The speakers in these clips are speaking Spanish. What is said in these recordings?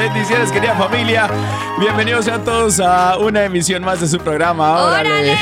Bendiciones, querida familia. Bienvenidos sean todos a una emisión más de su programa. Órale. ¡Órale!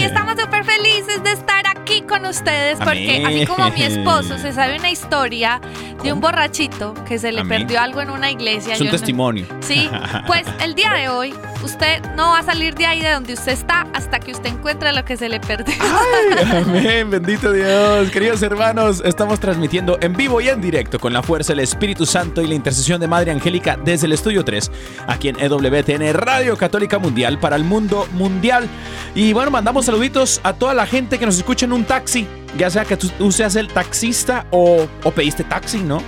Estamos súper felices de estar aquí con ustedes porque Amén. así como mi esposo se sabe una historia de un borrachito que se le Amén. perdió algo en una iglesia. Es un yo no- testimonio. Sí, pues el día de hoy usted no va a salir de ahí de donde usted está hasta que usted encuentre lo que se le perdió. Amén, bendito Dios. Queridos hermanos, estamos transmitiendo en vivo y en directo con la fuerza del Espíritu Santo y la intercesión de Madre Angélica desde el Estudio 3, aquí en EWTN Radio Católica Mundial para el mundo mundial. Y bueno, mandamos saluditos a toda la gente que nos escucha en un taxi, ya sea que tú, tú seas el taxista o, o pediste taxi, ¿no?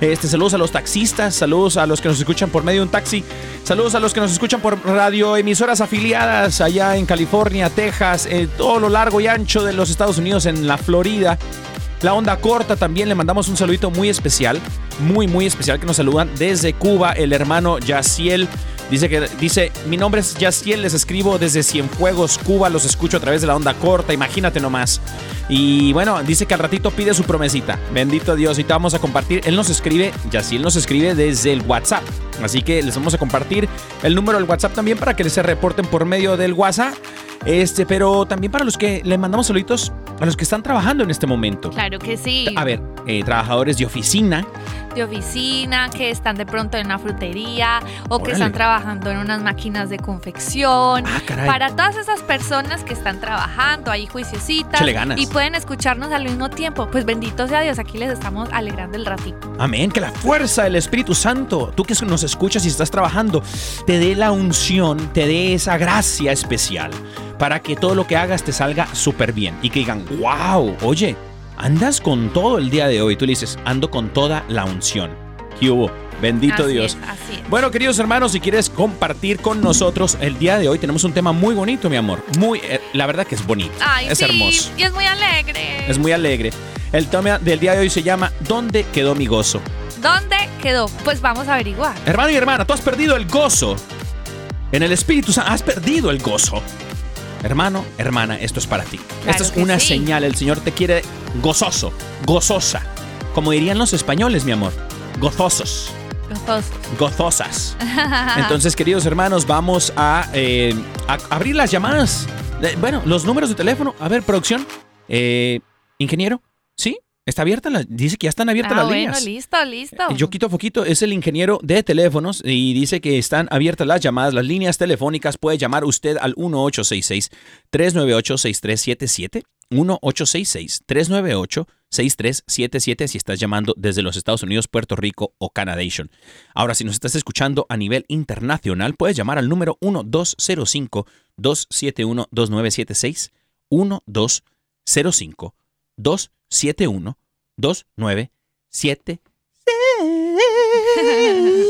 Este, saludos a los taxistas, saludos a los que nos escuchan por medio de un taxi, saludos a los que nos escuchan por radioemisoras afiliadas allá en California, Texas, en todo lo largo y ancho de los Estados Unidos, en la Florida. La onda corta también le mandamos un saludito muy especial, muy muy especial que nos saludan desde Cuba el hermano Yaciel. Dice que dice, "Mi nombre es Yaciel, les escribo desde Cienfuegos, Cuba, los escucho a través de la onda corta, imagínate nomás." Y bueno, dice que al ratito pide su promesita. Bendito Dios, y te vamos a compartir. Él nos escribe, Yaciel nos escribe desde el WhatsApp. Así que les vamos a compartir el número del WhatsApp también para que se reporten por medio del WhatsApp. Este, pero también para los que le mandamos saluditos a los que están trabajando en este momento. Claro que sí. A ver, eh, trabajadores de oficina. de oficina, que están de pronto en una frutería o que están trabajando en unas máquinas de confección. Ah, caray. Para todas esas personas que están trabajando ahí juiciositas y pueden escucharnos al mismo tiempo, pues bendito sea Dios, aquí les estamos alegrando el ratito. Amén, que la fuerza del Espíritu Santo, tú que nos escuchas y estás trabajando, te dé la unción, te dé esa gracia especial para que todo lo que hagas te salga súper bien y que digan, wow, oye, andas con todo el día de hoy. Tú le dices, ando con toda la unción. ¿Qué hubo? Bendito Así Dios. es, así es. Bueno, queridos hermanos, si quieres compartir con nosotros el día de hoy, tenemos un tema muy bonito, mi amor. Muy, eh, la verdad que es bonito. Ay, es sí, hermoso. Y es muy alegre. Es muy alegre. El tema del día de hoy se llama ¿Dónde quedó mi gozo? ¿Dónde quedó? Pues vamos a averiguar. Hermano y hermana, tú has perdido el gozo. En el Espíritu Santo has perdido el gozo. Hermano, hermana, esto es para ti. Claro Esta es una sí. señal. El Señor te quiere gozoso, gozosa. Como dirían los españoles, mi amor. Gozosos, Gozosos. gozosas. Entonces, queridos hermanos, vamos a, eh, a abrir las llamadas. Eh, Bueno, los números de teléfono. A ver, producción. Eh, ingeniero, ¿sí? ¿Está abierta? La, dice que ya están abiertas Ah, las bueno, líneas. listo, listo. Eh, Yo quito foquito, es el ingeniero de teléfonos y dice que están abiertas las llamadas, las líneas telefónicas. Puede llamar usted al 1866-398-6377. 1866-398-6377 si estás llamando desde los Estados Unidos, Puerto Rico o Canadation. Ahora, si nos estás escuchando a nivel internacional, puedes llamar al número 1205-271-2976. 1205-271-2976.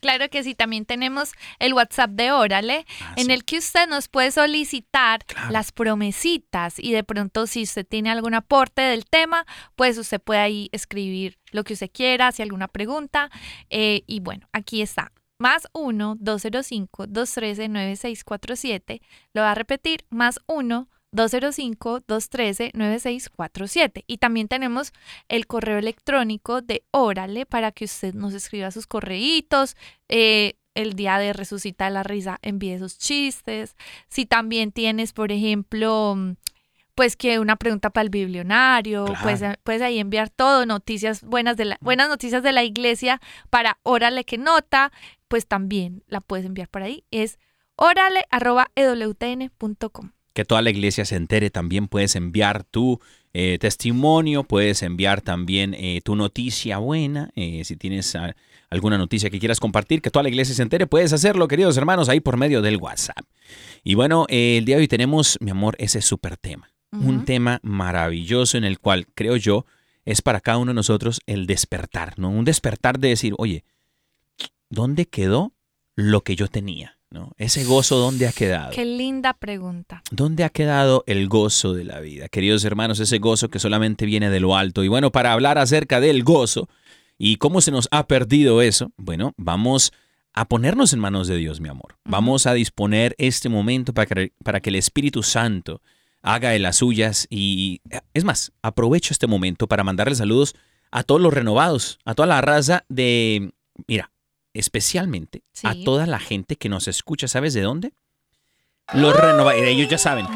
Claro que sí, también tenemos el WhatsApp de Órale, Ah, en sí. el que usted nos puede solicitar Claro. las promesitas y de pronto si usted tiene algún aporte del tema, pues usted puede ahí escribir lo que usted quiera, si alguna pregunta. eh, y bueno, aquí está. Más 1-205-213-9647. Lo va a repetir. Más 1 205-213-9647. Y también tenemos el correo electrónico de Órale para que usted nos escriba sus correitos. eh, el día de Resucita la Risa envíe sus chistes. Si también tienes, por ejemplo, pues que una pregunta para el biblionario, Claro. pues eh, puedes ahí enviar todo, noticias buenas de la, buenas noticias de la iglesia para Órale que nota, pues también la puedes enviar por ahí. Es órale@ewtn.com. que toda la iglesia se entere. También puedes enviar tu eh, testimonio, puedes enviar también eh, tu noticia buena. eh, si tienes ah, alguna noticia que quieras compartir, que toda la iglesia se entere, puedes hacerlo, queridos hermanos, ahí por medio del WhatsApp. Y bueno, el día de hoy tenemos, mi amor, ese súper tema. Un tema maravilloso en el cual creo yo es para cada uno de nosotros el despertar, ¿no? Un despertar de decir, oye, ¿dónde quedó lo que yo tenía? ¿No? Ese gozo, ¿dónde ha quedado? Qué linda pregunta. ¿Dónde ha quedado el gozo de la vida? Queridos hermanos, ese gozo que solamente viene de lo alto. Y bueno, para hablar acerca del gozo y cómo se nos ha perdido eso, bueno, vamos a ponernos en manos de Dios, mi amor. Vamos a disponer este momento para que, para que el Espíritu Santo haga de las suyas. Y es más, aprovecho este momento para mandarle saludos a todos los renovados, a toda la raza de, mira, especialmente a toda la gente que nos escucha. ¿Sabes de dónde? Los renovados, ellos ya saben,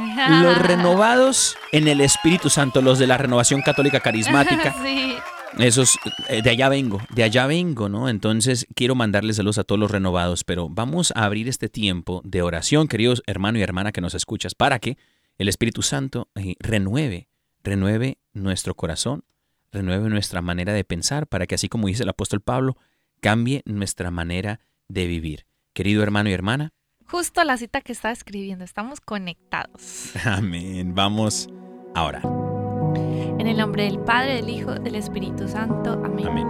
los renovados en el Espíritu Santo, los de la renovación católica carismática, sí. esos, eh, de allá vengo, de allá vengo, ¿no? Entonces quiero mandarles saludos a todos los renovados, pero vamos a abrir este tiempo de oración, queridos hermano y hermana que nos escuchas, para que el Espíritu Santo eh, renueve, renueve nuestro corazón, renueve nuestra manera de pensar, para que así como dice el apóstol Pablo, cambie nuestra manera de vivir. Querido hermano y hermana, Justo la cita que estaba escribiendo, estamos conectados. amén. Vamos ahora. En el nombre del Padre, del Hijo, del Espíritu Santo. Amén. Amén.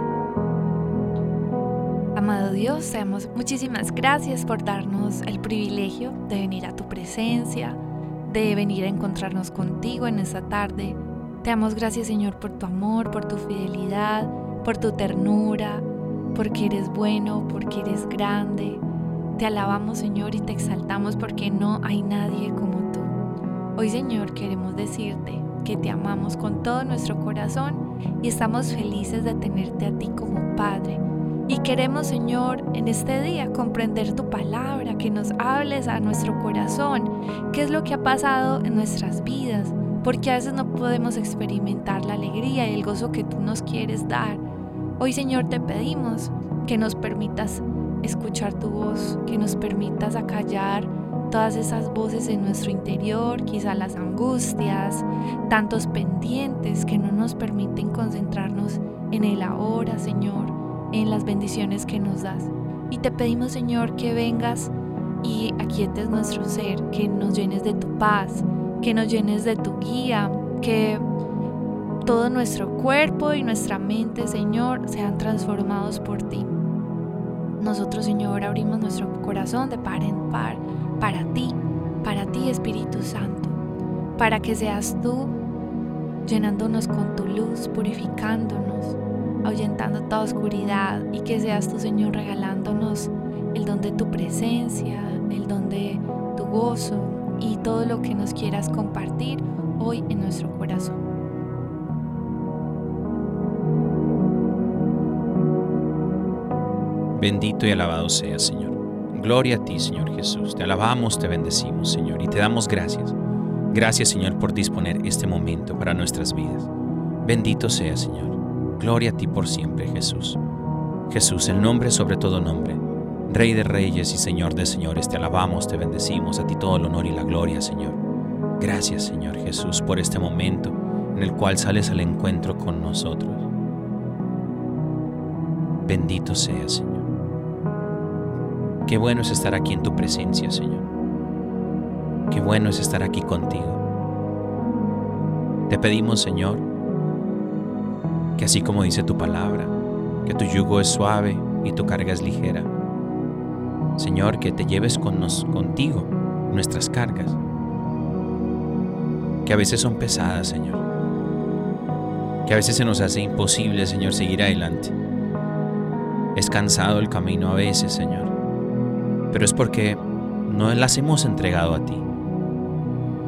Amado Dios, te damos muchísimas gracias por darnos el privilegio de venir a tu presencia, de venir a encontrarnos contigo en esta tarde. Te damos gracias, Señor, por tu amor, por tu fidelidad, por tu ternura, porque eres bueno, porque eres grande. Te alabamos, Señor, y te exaltamos porque no hay nadie como tú. Hoy, Señor, queremos decirte que te amamos con todo nuestro corazón y estamos felices de tenerte a ti como Padre. Y queremos, Señor, en este día comprender tu palabra, que nos hables a nuestro corazón, qué es lo que ha pasado en nuestras vidas, porque a veces no podemos experimentar la alegría y el gozo que tú nos quieres dar. Hoy, Señor, te pedimos que nos permitas escuchar tu voz, que nos permitas acallar todas esas voces en nuestro interior, quizá las angustias, tantos pendientes que no nos permiten concentrarnos en el ahora, Señor, en las bendiciones que nos das. Y te pedimos, Señor, que vengas y aquietes nuestro ser, que nos llenes de tu paz, que nos llenes de tu guía, que todo nuestro cuerpo y nuestra mente, Señor, sean transformados por ti. Nosotros, Señor, abrimos nuestro corazón de par en par para ti, para ti, Espíritu Santo, para que seas tú llenándonos con tu luz, purificándonos, ahuyentando toda oscuridad y que seas tú, Señor, regalándonos el don de tu presencia, el don de tu gozo y todo lo que nos quieras compartir hoy en nuestro corazón. Bendito y alabado seas, Señor. Gloria a ti, Señor Jesús. Te alabamos, te bendecimos, Señor, y te damos gracias. Gracias, Señor, por disponer este momento para nuestras vidas. Bendito sea, Señor. Gloria a ti por siempre, Jesús. Jesús, el nombre sobre todo nombre. Rey de reyes y Señor de señores, te alabamos, te bendecimos, a ti todo el honor y la gloria, Señor. Gracias, Señor Jesús, por este momento en el cual sales al encuentro con nosotros. Bendito sea, Señor. Qué bueno es estar aquí en tu presencia, Señor. Qué bueno es estar aquí contigo. Te pedimos, Señor, que así como dice tu palabra, que tu yugo es suave y tu carga es ligera. Señor, que te lleves con nos, contigo nuestras cargas, que a veces son pesadas, Señor. Que a veces se nos hace imposible, Señor, seguir adelante. Es cansado el camino a veces, Señor pero es porque no las hemos entregado a ti.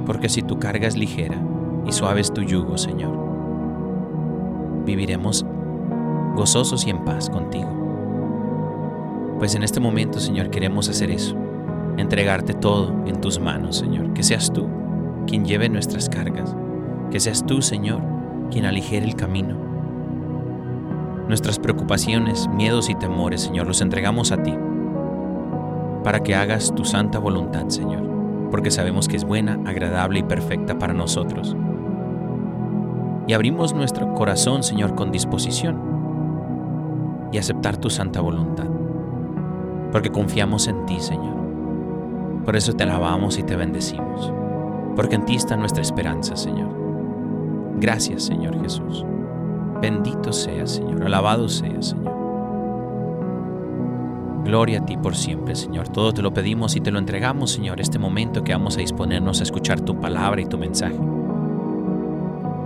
Porque si tu carga es ligera y suave es tu yugo, Señor, viviremos gozosos y en paz contigo. Pues en este momento, Señor, queremos hacer eso, entregarte todo en tus manos, Señor, que seas tú quien lleve nuestras cargas, que seas tú, Señor, quien aligere el camino. Nuestras preocupaciones, miedos y temores, Señor, los entregamos a ti, para que hagas tu santa voluntad, Señor, porque sabemos que es buena, agradable y perfecta para nosotros. Y abrimos nuestro corazón, Señor, con disposición y aceptar tu santa voluntad, porque confiamos en ti, Señor. Por eso te alabamos y te bendecimos, porque en ti está nuestra esperanza, Señor. Gracias, Señor Jesús. Bendito seas, Señor. Alabado seas, Señor. Gloria a ti por siempre, Señor. Todo te lo pedimos y te lo entregamos, Señor, este momento que vamos a disponernos a escuchar tu palabra y tu mensaje,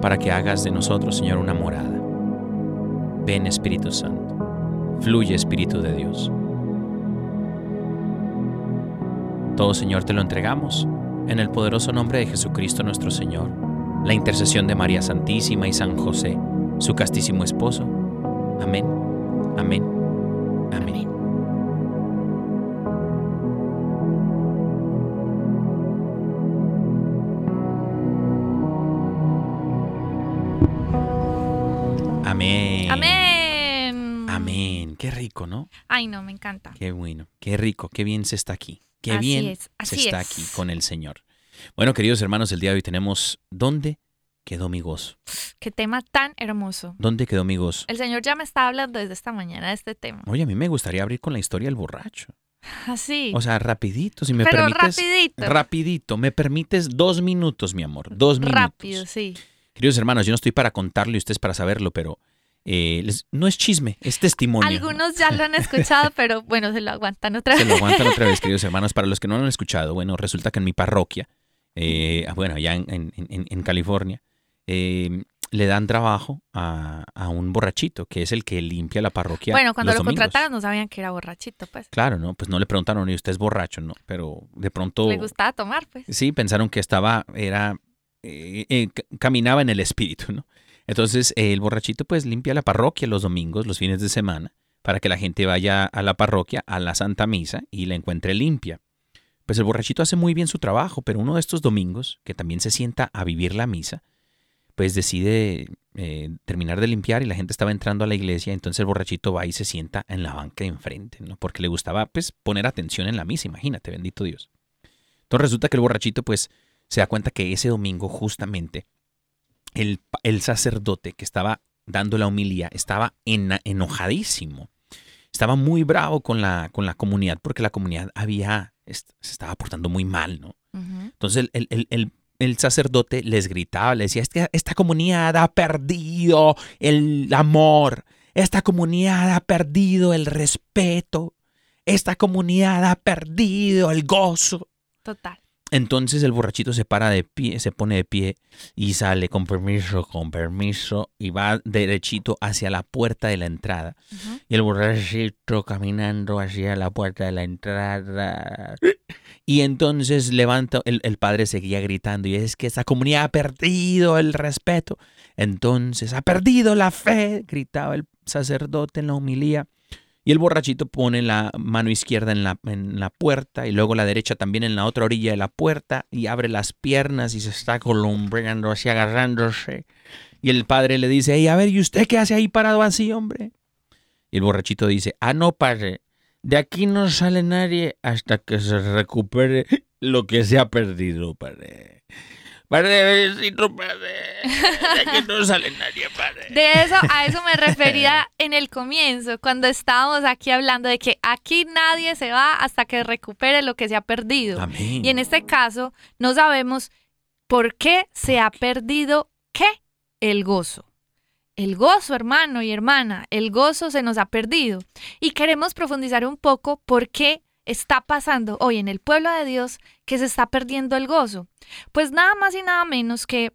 para que hagas de nosotros, Señor, una morada. Ven, Espíritu Santo. Fluye, Espíritu de Dios. Todo, Señor, te lo entregamos en el poderoso nombre de Jesucristo nuestro Señor, la intercesión de María Santísima y San José, su castísimo esposo. Amén, amén, amén. ¿No? Ay, no, me encanta. Qué bueno, qué rico, qué bien se está aquí. Qué Así bien es, se está es. aquí con el Señor. Bueno, queridos hermanos, el día de hoy tenemos ¿Dónde quedó mi gozo? Qué tema tan hermoso. ¿Dónde quedó mi gozo? El Señor ya me está hablando desde esta mañana de este tema. Oye, a mí me gustaría abrir con la historia del borracho. Así. O sea, rapidito, si me Pero permites. rapidito. Rapidito, me permites dos minutos, mi amor, dos minutos. Rápido, sí. Queridos hermanos, yo no estoy para contarlo y ustedes para saberlo, pero eh, les- no es chisme, es testimonio. Algunos ya lo han escuchado, pero bueno, se lo aguantan otra Se vez. lo aguantan otra vez, queridos hermanos. Para los que no lo han escuchado, bueno, resulta que en mi parroquia, eh, bueno, allá en, en- en- en California, eh, le dan trabajo a, a un borrachito, que es el que limpia la parroquia. Bueno, cuando los lo domingos. contrataron no sabían que era borrachito, pues. Claro, ¿no? Pues no le preguntaron, ¿y usted es borracho? No, pero de pronto... Le gustaba tomar, pues. Sí, pensaron que estaba, era, eh, eh, ca- caminaba en el espíritu, ¿no? Entonces el borrachito pues limpia la parroquia los domingos, los fines de semana, para que la gente vaya a la parroquia, a la Santa Misa y la encuentre limpia. Pues el borrachito hace muy bien su trabajo, pero uno de estos domingos, que también se sienta a vivir la misa, pues decide eh, terminar de limpiar y la gente estaba entrando a la iglesia, entonces el borrachito va y se sienta en la banca de enfrente, ¿no? Porque le gustaba pues poner atención en la misa, imagínate, bendito Dios. Entonces resulta que el borrachito pues se da cuenta que ese domingo justamente el, el sacerdote que estaba dando la homilía estaba ena- enojadísimo. Estaba muy bravo con la, con la comunidad porque la comunidad había, se estaba portando muy mal, ¿no? Entonces el, el- el- el sacerdote les gritaba, les decía, "Esta- esta comunidad ha perdido el amor, esta comunidad ha perdido el respeto, esta comunidad ha perdido el gozo. Total. Entonces el borrachito se para de pie, se pone de pie y sale con permiso, con permiso y va derechito hacia la puerta de la entrada. Y el borrachito caminando hacia la puerta de la entrada. Y entonces levanta, el, el padre seguía gritando y es que esa comunidad ha perdido el respeto. Entonces ha perdido la fe, gritaba el sacerdote en la homilía. Y el borrachito pone la mano izquierda en la, en la puerta y luego la derecha también en la otra orilla de la puerta y abre las piernas y se está columbrando así, agarrándose. Y el padre le dice, "Ey, a ver, ¿y usted qué hace ahí parado así, hombre? Y el borrachito dice, ah, no, padre, de aquí no sale nadie hasta que se recupere lo que se ha perdido, padre. Padre, padre. De aquí no sale nadie, padre. De eso, a eso me refería en el comienzo, cuando estábamos aquí hablando de que aquí nadie se va hasta que recupere lo que se ha perdido. Amén. Y en este caso, no sabemos por qué se ha perdido qué? El gozo. El gozo, hermano y hermana, el gozo se nos ha perdido. Y queremos profundizar un poco por qué está pasando hoy en el pueblo de Dios que se está perdiendo el gozo. Pues nada más y nada menos que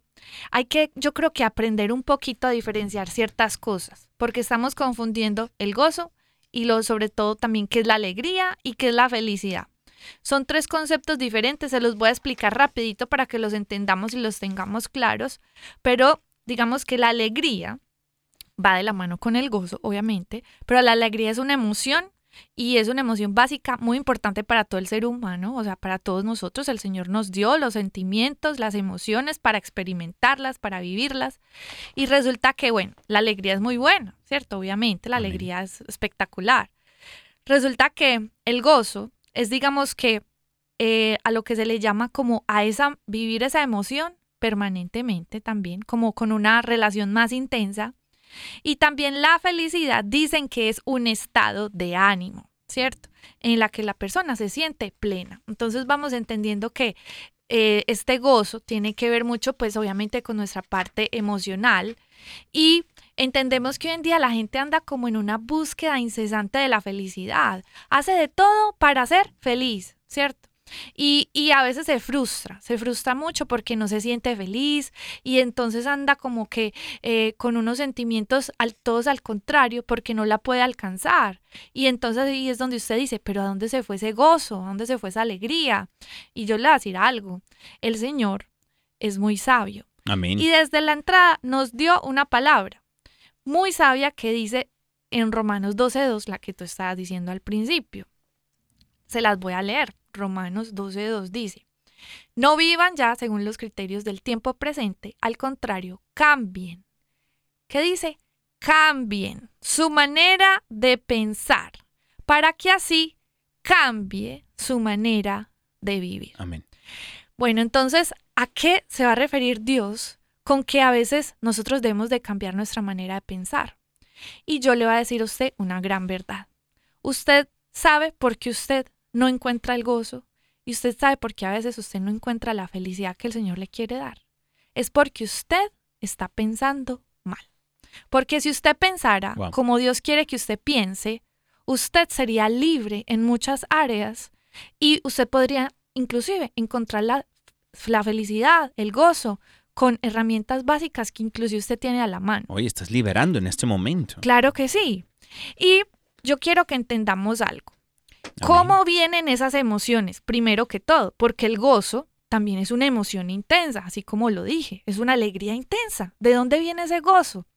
hay que, yo creo que aprender un poquito a diferenciar ciertas cosas, porque estamos confundiendo el gozo y lo sobre todo también qué es la alegría y qué es la felicidad. Son tres conceptos diferentes, se los voy a explicar rapidito para que los entendamos y los tengamos claros, pero digamos que la alegría va de la mano con el gozo, obviamente, pero la alegría es una emoción y es una emoción básica muy importante para todo el ser humano, o sea, para todos nosotros. El Señor nos dio los sentimientos, las emociones para experimentarlas, para vivirlas. Y resulta que, bueno, la alegría es muy buena, ¿cierto? Obviamente, la Amén. alegría es espectacular. Resulta que el gozo es, digamos que, eh, a lo que se le llama como a esa, vivir esa emoción permanentemente también, como con una relación más intensa. Y también la felicidad dicen que es un estado de ánimo, ¿cierto? En la que la persona se siente plena. Entonces vamos entendiendo que eh, este gozo tiene que ver mucho, pues obviamente con nuestra parte emocional y entendemos que hoy en día la gente anda como en una búsqueda incesante de la felicidad. Hace de todo para ser feliz, ¿cierto? Y, y, a veces se frustra, se frustra mucho porque no se siente feliz y entonces anda como que eh, con unos sentimientos al, todos al contrario porque no la puede alcanzar. Y entonces ahí es donde usted dice, pero ¿a dónde se fue ese gozo? ¿A dónde se fue esa alegría? Y yo le voy a decir algo, el Señor es muy sabio. Amén. Y desde la entrada nos dio una palabra muy sabia que dice en Romanos 12.2, la que tú estabas diciendo al principio. Se las voy a leer. Romanos 12.2 dice, no vivan ya según los criterios del tiempo presente, al contrario, cambien. ¿Qué dice? Cambien su manera de pensar para que así cambie su manera de vivir. Amén. Bueno, entonces, ¿a qué se va a referir Dios con que a veces nosotros debemos de cambiar nuestra manera de pensar? Y yo le voy a decir a usted una gran verdad. Usted sabe por qué usted no encuentra el gozo y usted sabe por qué a veces usted no encuentra la felicidad que el Señor le quiere dar. Es porque usted está pensando mal. Porque si usted pensara Wow. como Dios quiere que usted piense, usted sería libre en muchas áreas y usted podría inclusive encontrar la, la felicidad, el gozo, con herramientas básicas que inclusive usted tiene a la mano. Oye, estás liberando en este momento. Claro que sí. Y yo quiero que entendamos algo. ¿Cómo vienen esas emociones? Primero que todo, porque el gozo también es una emoción intensa, así como lo dije, es una alegría intensa. ¿De dónde viene ese gozo?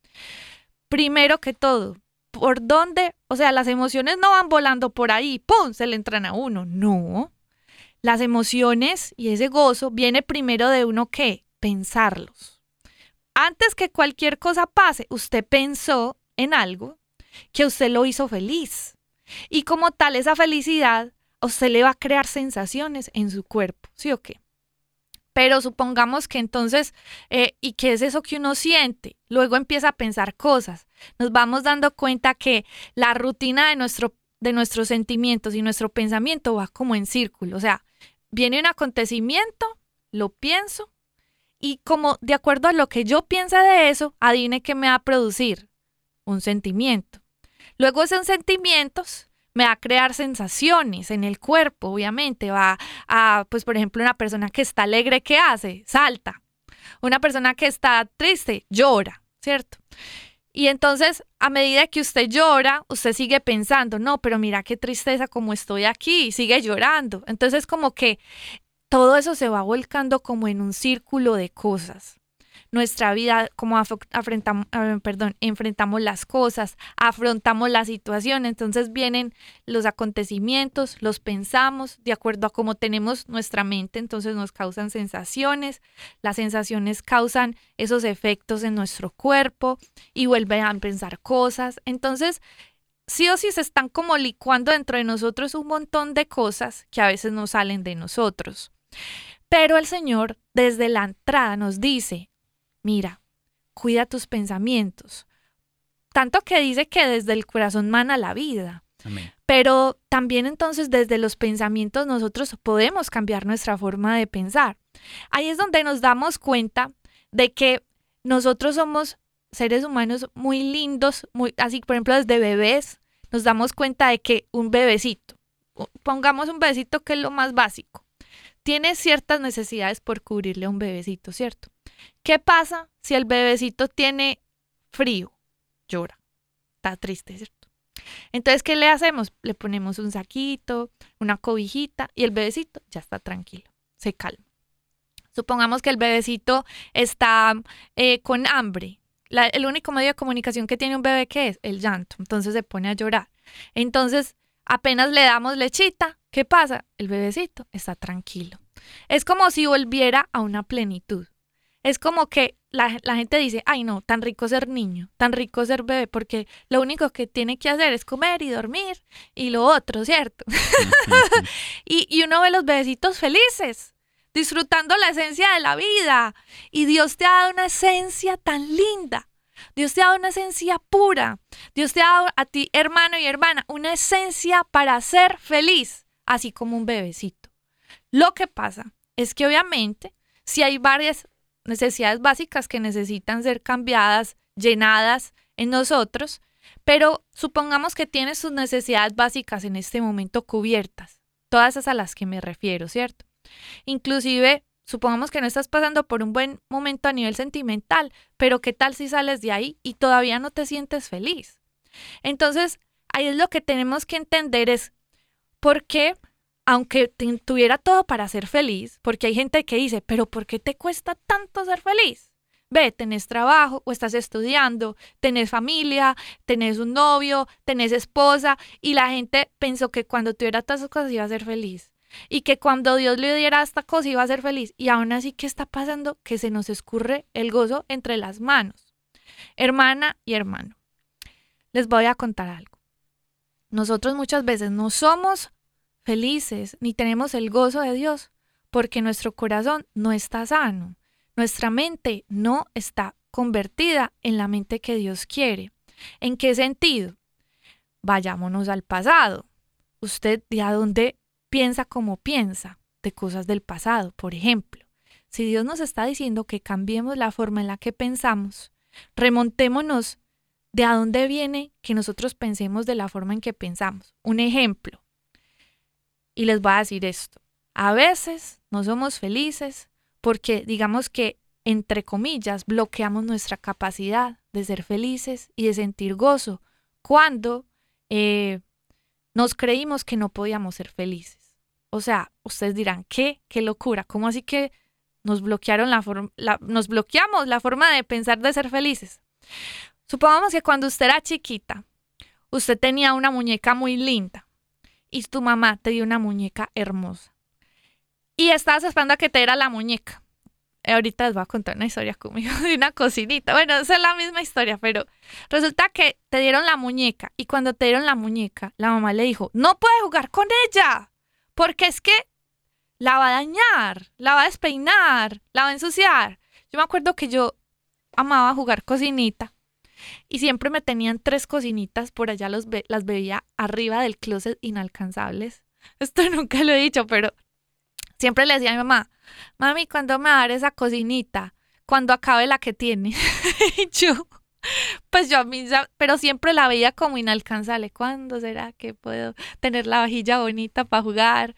Primero que todo, ¿por dónde? O sea, las emociones no van volando por ahí, ¡pum!, se le entran a uno. No. Las emociones y ese gozo viene primero de uno que pensarlos. Antes que cualquier cosa pase, usted pensó en algo que usted lo hizo feliz. Y como tal, esa felicidad a usted le va a crear sensaciones en su cuerpo, ¿sí o qué? Pero supongamos que entonces, eh, ¿y qué es eso que uno siente? Luego empieza a pensar cosas. Nos vamos dando cuenta que la rutina de, nuestro, de nuestros sentimientos y nuestro pensamiento va como en círculo. O sea, viene un acontecimiento, lo pienso, y como de acuerdo a lo que yo piense de eso, adivine qué me va a producir un sentimiento. Luego esos sentimientos me va a crear sensaciones en el cuerpo, obviamente. Va a, pues por ejemplo, una persona que está alegre, ¿qué hace? Salta. Una persona que está triste, llora, ¿cierto? Y entonces, a medida que usted llora, usted sigue pensando, no, pero mira qué tristeza como estoy aquí, sigue llorando. Entonces, como que todo eso se va volcando como en un círculo de cosas nuestra vida, cómo afrontamos, perdón, enfrentamos las cosas, afrontamos la situación. Entonces vienen los acontecimientos, los pensamos de acuerdo a cómo tenemos nuestra mente, entonces nos causan sensaciones, las sensaciones causan esos efectos en nuestro cuerpo y vuelven a pensar cosas. Entonces, sí o sí se están como licuando dentro de nosotros un montón de cosas que a veces no salen de nosotros. Pero el Señor desde la entrada nos dice, mira, cuida tus pensamientos. Tanto que dice que desde el corazón mana la vida. Amén. Pero también entonces desde los pensamientos nosotros podemos cambiar nuestra forma de pensar. Ahí es donde nos damos cuenta de que nosotros somos seres humanos muy lindos, muy así por ejemplo desde bebés nos damos cuenta de que un bebecito, pongamos un bebecito que es lo más básico, tiene ciertas necesidades por cubrirle a un bebecito, ¿cierto? ¿Qué pasa si el bebecito tiene frío? Llora, está triste, ¿cierto? Entonces, ¿qué le hacemos? Le ponemos un saquito, una cobijita y el bebecito ya está tranquilo, se calma. Supongamos que el bebecito está eh, con hambre. El único medio de comunicación que tiene un bebé, ¿qué es? El llanto. Entonces se pone a llorar. Entonces, apenas le damos lechita, ¿qué pasa? El bebecito está tranquilo. Es como si volviera a una plenitud. Es como que la, la gente dice, ay no, tan rico ser niño, tan rico ser bebé, porque lo único que tiene que hacer es comer y dormir y lo otro, ¿cierto? y, y uno ve los bebecitos felices, disfrutando la esencia de la vida. Y Dios te ha dado una esencia tan linda. Dios te ha dado una esencia pura. Dios te ha dado a ti, hermano y hermana, una esencia para ser feliz, así como un bebecito. Lo que pasa es que obviamente, si hay varias necesidades básicas que necesitan ser cambiadas, llenadas en nosotros, pero supongamos que tienes sus necesidades básicas en este momento cubiertas, todas esas a las que me refiero, ¿cierto? Inclusive, supongamos que no estás pasando por un buen momento a nivel sentimental, pero ¿qué tal si sales de ahí y todavía no te sientes feliz? Entonces, ahí es lo que tenemos que entender es por qué, aunque tuviera todo para ser feliz, porque hay gente que dice, pero ¿por qué te cuesta tanto ser feliz? Ve, tenés trabajo o estás estudiando, tenés familia, tenés un novio, tenés esposa y la gente pensó que cuando tuviera todas esas cosas iba a ser feliz y que cuando Dios le diera esta cosa iba a ser feliz. Y aún así, ¿qué está pasando? Que se nos escurre el gozo entre las manos. Hermana y hermano, les voy a contar algo. Nosotros muchas veces no somos felices ni tenemos el gozo de Dios porque nuestro corazón no está sano. Nuestra mente no está convertida en la mente que Dios quiere. ¿En qué sentido? Vayámonos al pasado. Usted de a dónde piensa como piensa de cosas del pasado, por ejemplo. Si Dios nos está diciendo que cambiemos la forma en la que pensamos, remontémonos de a dónde viene que nosotros pensemos de la forma en que pensamos. Un ejemplo. Y les voy a decir esto. A veces no somos felices porque digamos que, entre comillas, bloqueamos nuestra capacidad de ser felices y de sentir gozo cuando eh, nos creímos que no podíamos ser felices. O sea, ustedes dirán, ¿qué? ¿Qué locura? ¿Cómo así que nos bloquearon la forma, nos bloqueamos la forma de pensar de ser felices? Supongamos que cuando usted era chiquita, usted tenía una muñeca muy linda y tu mamá te dio una muñeca hermosa. Y estabas esperando a que te diera la muñeca. Eh, ahorita les voy a contar una historia conmigo de una cocinita. Bueno, es la misma historia, pero resulta que te dieron la muñeca y cuando te dieron la muñeca, la mamá le dijo, no puedes jugar con ella, porque es que la va a dañar, la va a despeinar, la va a ensuciar. Yo me acuerdo que yo amaba jugar cocinita y siempre me tenían tres cocinitas por allá, los las bebía arriba del closet inalcanzables. Esto nunca lo he dicho, pero siempre le decía a mi mamá, mami, ¿cuándo me va a dar esa cocinita? Cuando acabe la que tiene. y yo, pues yo a mí, pero siempre la veía como inalcanzable. ¿Cuándo será que puedo tener la vajilla bonita para jugar?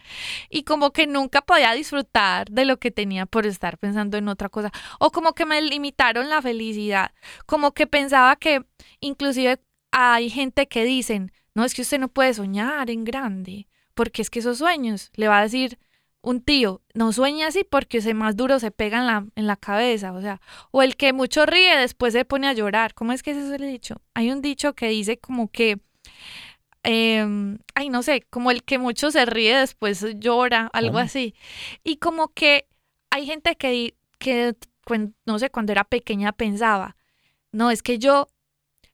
Y como que nunca podía disfrutar de lo que tenía por estar pensando en otra cosa. O como que me limitaron la felicidad. Como que pensaba que inclusive hay gente que dicen, no, es que usted no puede soñar en grande, porque es que esos sueños, le va a decir un tío, no sueña así porque ese más duro se pega en la, en la cabeza, o sea, o el que mucho ríe después se pone a llorar. ¿Cómo es que se suele dicho? Hay un dicho que dice como que, eh, ay, no sé, como el que mucho se ríe después llora, algo así. Y como que hay gente que, que no sé, cuando era pequeña pensaba, no, es que yo,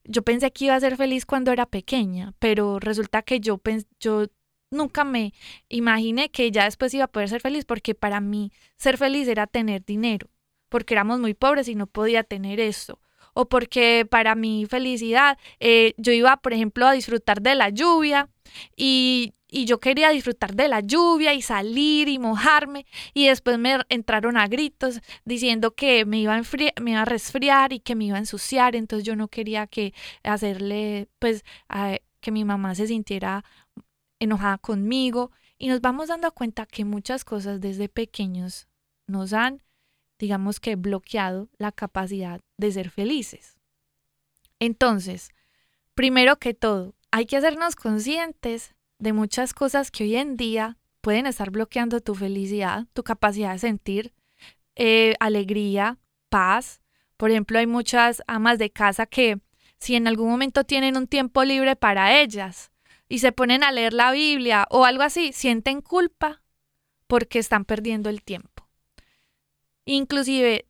yo pensé que iba a ser feliz cuando era pequeña, pero resulta que yo, yo nunca me imaginé que ya después iba a poder ser feliz porque para mí ser feliz era tener dinero, porque éramos muy pobres y no podía tener eso. O porque para mi felicidad eh, yo iba, por ejemplo, a disfrutar de la lluvia y, y yo quería disfrutar de la lluvia y salir y mojarme y después me entraron a gritos diciendo que me iba a, me iba a resfriar y que me iba a ensuciar, entonces yo no quería que hacerle, pues, a- que mi mamá se sintiera enojada conmigo y nos vamos dando cuenta que muchas cosas desde pequeños nos han, digamos que, bloqueado la capacidad de ser felices. Entonces, primero que todo, hay que hacernos conscientes de muchas cosas que hoy en día pueden estar bloqueando tu felicidad, tu capacidad de sentir eh, alegría, paz. Por ejemplo, hay muchas amas de casa que si en algún momento tienen un tiempo libre para ellas y se ponen a leer la Biblia o algo así, sienten culpa porque están perdiendo el tiempo. Inclusive,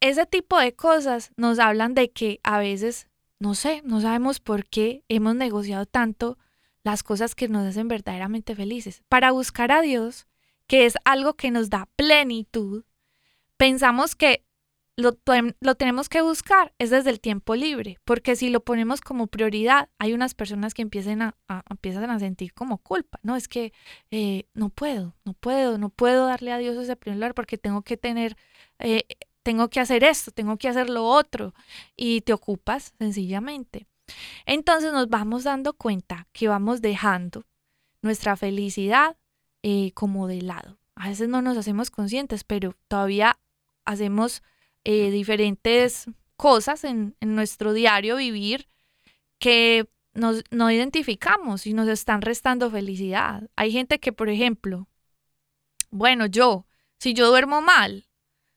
ese tipo de cosas nos hablan de que a veces, no sé, no sabemos por qué hemos negociado tanto las cosas que nos hacen verdaderamente felices. Para buscar a Dios, que es algo que nos da plenitud, pensamos que lo, tenemos que buscar es desde el tiempo libre, porque si lo ponemos como prioridad, hay unas personas que empiezan a, empiezan a sentir como culpa, ¿no? Es que eh, no puedo, no puedo, no puedo darle a Dios ese primer lugar porque tengo que tener, eh, tengo que hacer esto, tengo que hacer lo otro, y te ocupas sencillamente. Entonces nos vamos dando cuenta que vamos dejando nuestra felicidad eh, como de lado. A veces no nos hacemos conscientes, pero todavía hacemos eh, diferentes cosas en, nuestro diario vivir que nos, no identificamos y nos están restando felicidad. Hay gente que, por ejemplo, bueno, yo, si yo duermo mal,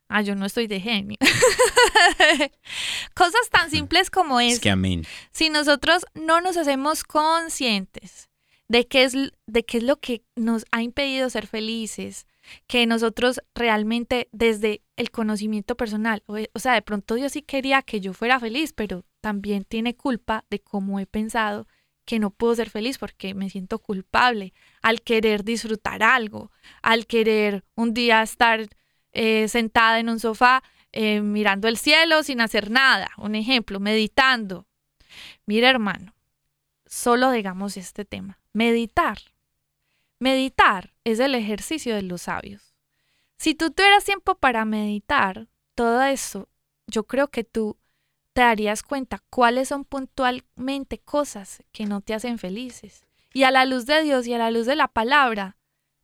ah, yo no estoy de genio. Cosas tan simples como es. Es que amén. Si nosotros no nos hacemos conscientes de qué es, de qué es lo que nos ha impedido ser felices, que nosotros realmente desde el conocimiento personal, o, sea, de pronto Dios sí quería que yo fuera feliz, pero también tiene culpa de cómo he pensado que no puedo ser feliz porque me siento culpable al querer disfrutar algo, al querer un día estar eh, sentada en un sofá eh, mirando el cielo sin hacer nada. Un ejemplo, meditando. Mira hermano, solo digamos este tema, meditar Meditar es el ejercicio de los sabios. Si tú tuvieras tiempo para meditar todo eso, yo creo que tú te darías cuenta cuáles son puntualmente cosas que no te hacen felices. Y a la luz de Dios y a la luz de la palabra,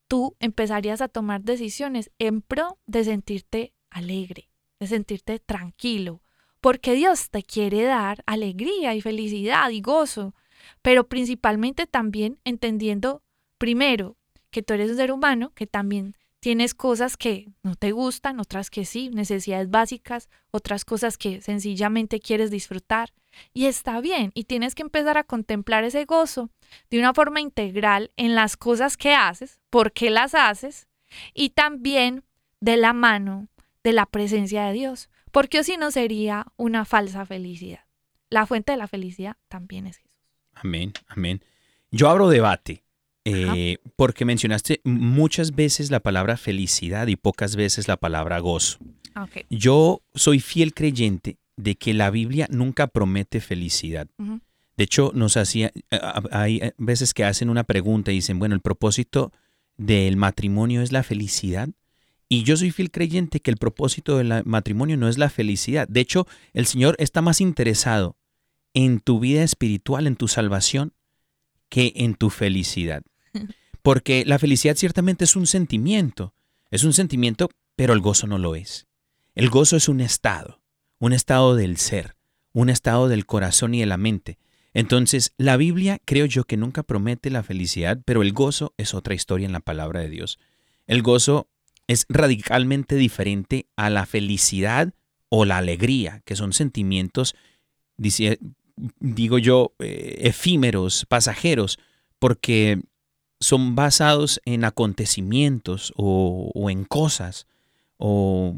tú empezarías a tomar decisiones en pro de sentirte alegre, de sentirte tranquilo, porque Dios te quiere dar alegría y felicidad y gozo, pero principalmente también entendiendo primero, que tú eres un ser humano, que también tienes cosas que no te gustan, otras que sí, necesidades básicas, otras cosas que sencillamente quieres disfrutar. Y está bien, y tienes que empezar a contemplar ese gozo de una forma integral en las cosas que haces, por qué las haces, y también de la mano de la presencia de Dios, porque si no sería una falsa felicidad. La fuente de la felicidad también es Jesús. Amén, amén. Yo abro debate. Eh, porque mencionaste muchas veces la palabra felicidad y pocas veces la palabra gozo. Yo soy fiel creyente de que la Biblia nunca promete felicidad. De hecho, nos hacía, hay veces que hacen una pregunta y dicen, bueno, el propósito del matrimonio es la felicidad. Y yo soy fiel creyente que el propósito del matrimonio no es la felicidad. De hecho, el Señor está más interesado en tu vida espiritual, en tu salvación, que en tu felicidad. Porque la felicidad ciertamente es un sentimiento, es un sentimiento, pero el gozo no lo es. El gozo es un estado, un estado del ser, un estado del corazón y de la mente. Entonces, la Biblia creo yo que nunca promete la felicidad, pero el gozo es otra historia en la palabra de Dios. El gozo es radicalmente diferente a la felicidad o la alegría, que son sentimientos, digo yo, eh, efímeros, pasajeros, porque son basados en acontecimientos o, en cosas o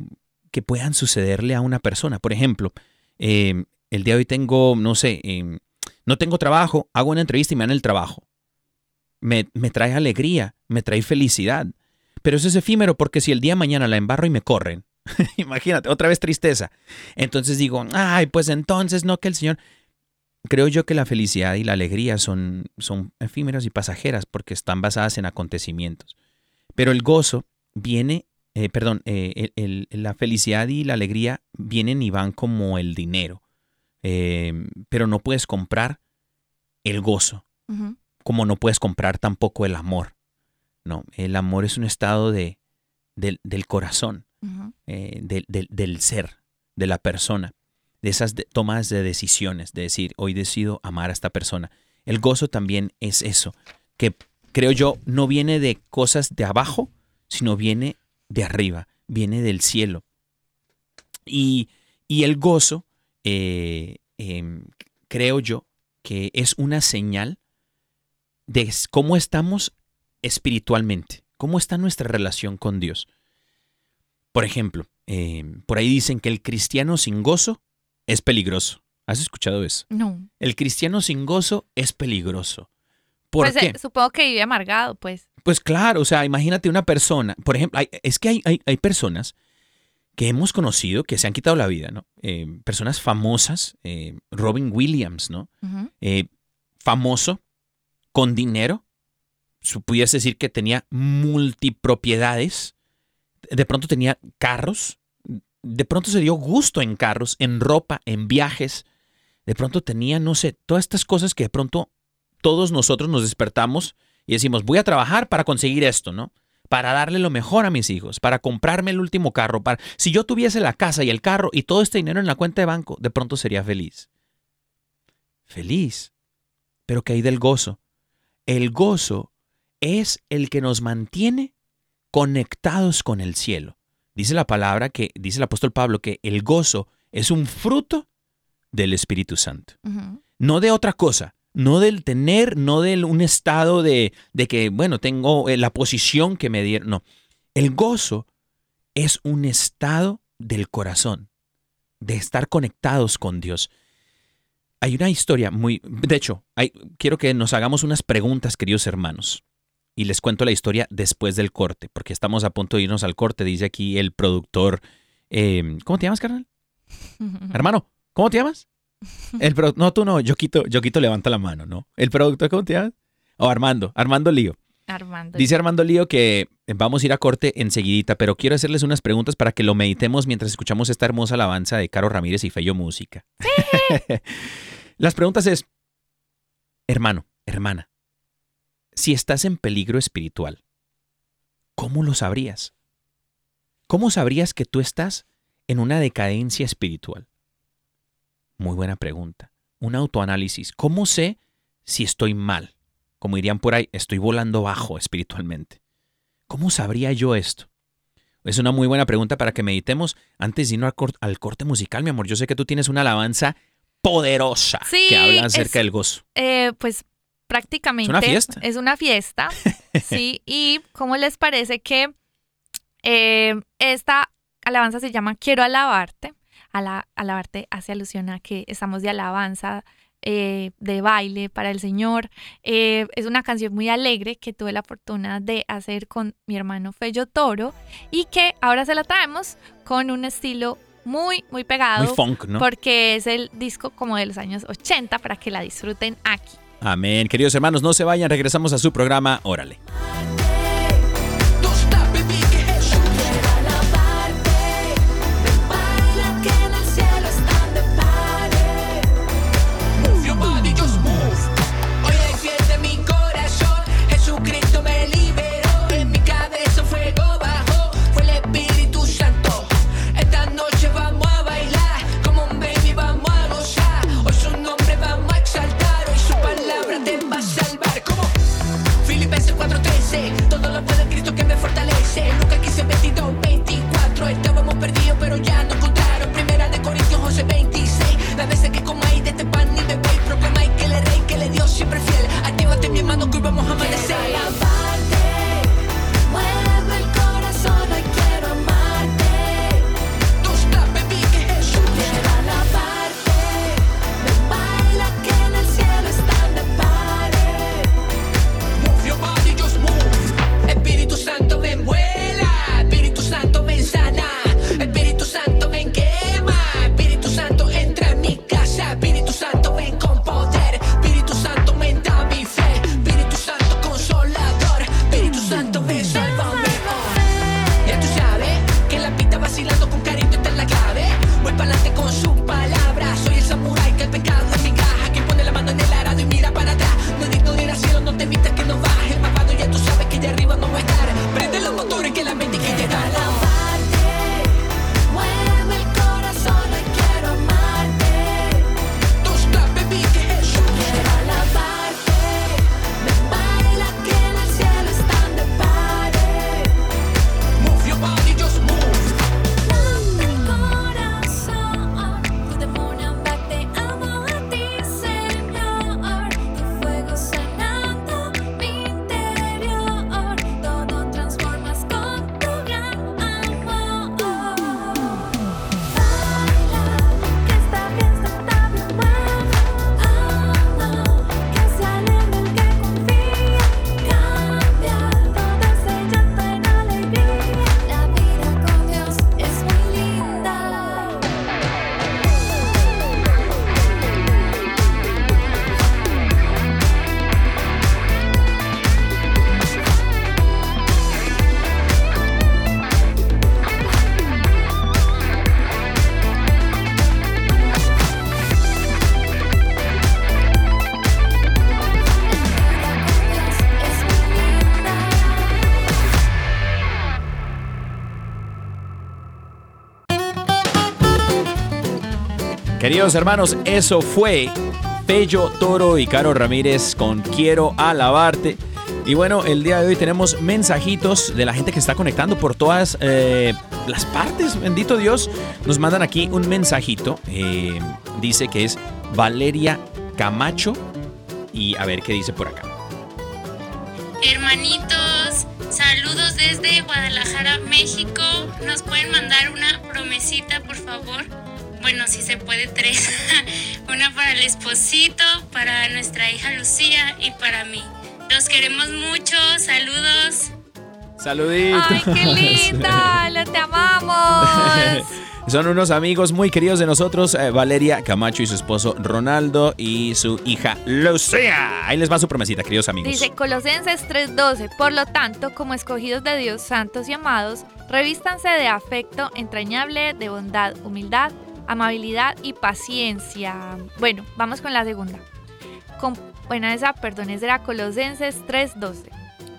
que puedan sucederle a una persona. Por ejemplo, em, el día de hoy tengo, no sé, em, no tengo trabajo, hago una entrevista y me dan el trabajo. Me, me, trae alegría, me trae felicidad. Pero eso es efímero porque si el día de mañana la embarro y me corren, imagínate, otra vez tristeza. Entonces digo, ay, pues entonces no que el Señor creo yo que la felicidad y la alegría son, son efímeras y pasajeras porque están basadas en acontecimientos. Pero el gozo viene, eh, perdón, eh, la felicidad y la alegría vienen y van como el dinero. Eh, pero no puedes comprar el gozo, como no puedes comprar tampoco el amor. No, el amor es un estado de, del, corazón, del, del ser, de la persona de esas tomas de decisiones, de decir, hoy decido amar a esta persona. El gozo también es eso, que creo yo no viene de cosas de abajo, sino viene de arriba, viene del cielo. Y, y el gozo, eh, em, creo yo, que es una señal de cómo estamos espiritualmente, cómo está nuestra relación con Dios. Por ejemplo, eh, por ahí dicen que el cristiano sin gozo es peligroso. ¿Has escuchado eso? No. El cristiano sin gozo es peligroso. ¿Por Pues qué? eh, supongo que vive amargado, pues. Pues claro, o sea, imagínate una persona, por ejemplo, hay- es que hay, hay- hay personas que hemos conocido que se han quitado la vida, ¿no? Eh, personas famosas, eh, Robin Williams, ¿no? Famoso, con dinero, pudiese decir que tenía multipropiedades, de pronto tenía carros, de pronto se dio gusto en carros, en ropa, en viajes, de pronto tenía, no sé, todas estas cosas que de pronto todos nosotros nos despertamos y decimos, voy a trabajar para conseguir esto, ¿no? Para darle lo mejor a mis hijos, para comprarme el último carro, para si yo tuviese la casa y el carro y todo este dinero en la cuenta de banco, de pronto sería feliz. Feliz. Pero que hay del gozo. El gozo es el que nos mantiene conectados con el cielo. Dice la palabra que dice el apóstol Pablo que el gozo es un fruto del Espíritu Santo no de otra cosa, no del tener, no de un estado de, de que, bueno, tengo eh, la posición que me dieron, no. El gozo es un estado del corazón, de estar conectados con Dios. Hay una historia muy, de hecho, hay- quiero que nos hagamos unas preguntas, queridos hermanos, y les cuento la historia después del corte, porque estamos a punto de irnos al corte, dice aquí el productor, eh, ¿cómo te llamas, carnal? Hermano, ¿cómo te llamas? El pro- no, tú no, Yoquito, Yoquito levanta la mano, ¿no? El productor, ¿cómo te llamas? O Armando, Armando Lío. Armando. Dice Armando Lío que vamos a ir a corte enseguidita, pero quiero hacerles unas preguntas para que lo meditemos mientras escuchamos esta hermosa alabanza de Caro Ramírez y Feyo Música. Las preguntas es, hermano, hermana, si estás en peligro espiritual, ¿cómo lo sabrías? ¿Cómo sabrías que tú estás en una decadencia espiritual? Muy buena pregunta. Un autoanálisis. ¿Cómo sé si estoy mal? Como dirían por ahí, estoy volando bajo espiritualmente. ¿Cómo sabría yo esto? Es una muy buena pregunta para que meditemos antes de irnos al, cor- al corte musical, mi amor. Yo sé que tú tienes una alabanza poderosa Sí, que habla es- acerca del gozo. Eh, pues prácticamente Es una fiesta. es una fiesta, sí. Y cómo les parece que eh, esta alabanza se llama Quiero alabarte. Ala- alabarte hace alusión a que estamos de alabanza, eh, de baile para el Señor. Eh, es una canción muy alegre que tuve la fortuna de hacer con mi hermano Fello Toro y que ahora se la traemos con un estilo muy, muy pegado. Muy funk, ¿no? Porque es el disco como de los años 80 para que la disfruten aquí. Amén. Queridos hermanos, no se vayan. Regresamos a su programa. Órale. Queridos hermanos, eso fue Pello Toro y Caro Ramírez con Quiero alabarte. Y bueno, el día de hoy tenemos mensajitos de la gente que está conectando por todas eh, las partes. Bendito Dios. Nos mandan aquí un mensajito. eh, dice que es Valeria Camacho. Y a ver qué dice por acá. Hermanitos, saludos desde Guadalajara, México. ¿Nos pueden mandar una promesita, por favor? Bueno, si se puede, tres. una para el esposito, para nuestra hija Lucía y para mí. Los queremos mucho, saludos. Saluditos. ¡Ay, qué linda! ¡Lo te amamos! Son unos amigos muy queridos de nosotros, eh, Valeria Camacho y su esposo Ronaldo y su hija Lucía. Ahí les va su promesita, queridos amigos. Dice Colosenses 3:12, por lo tanto, como escogidos de Dios, santos y amados, revístanse de afecto entrañable, de bondad, humildad, amabilidad y paciencia. Bueno, vamos con la segunda. Con, bueno, esa, perdón, esa era Colosenses 3:12.